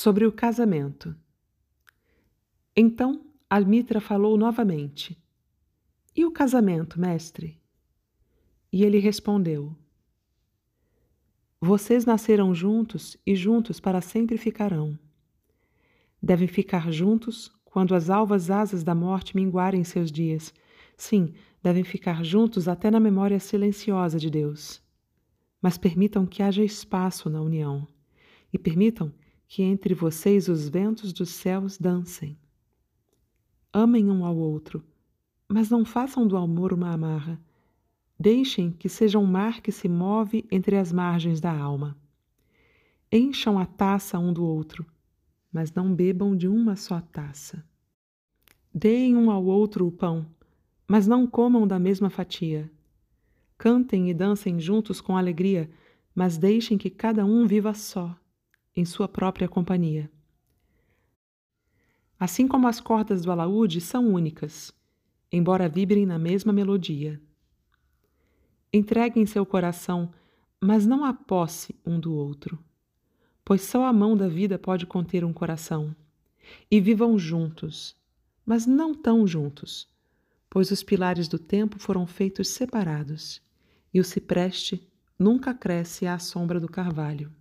Sobre o casamento. Então Almitra falou novamente: E o casamento, mestre? E ele respondeu: Vocês nasceram juntos e juntos para sempre ficarão. Devem ficar juntos quando as alvas asas da morte minguarem seus dias. Sim, devem ficar juntos até na memória silenciosa de Deus. Mas permitam que haja espaço na união e permitam que entre vocês os ventos dos céus dancem. Amem um ao outro, mas não façam do amor uma amarra. Deixem que seja um mar que se move entre as margens da alma. Encham a taça um do outro, mas não bebam de uma só taça. Deem um ao outro o pão, mas não comam da mesma fatia. Cantem e dancem juntos com alegria, mas deixem que cada um viva só em sua própria companhia. Assim como as cordas do alaúde são únicas, embora vibrem na mesma melodia. Entreguem seu coração, mas não a posse um do outro, pois só a mão da vida pode conter um coração. E vivam juntos, mas não tão juntos, pois os pilares do tempo foram feitos separados, e o cipreste nunca cresce à sombra do carvalho.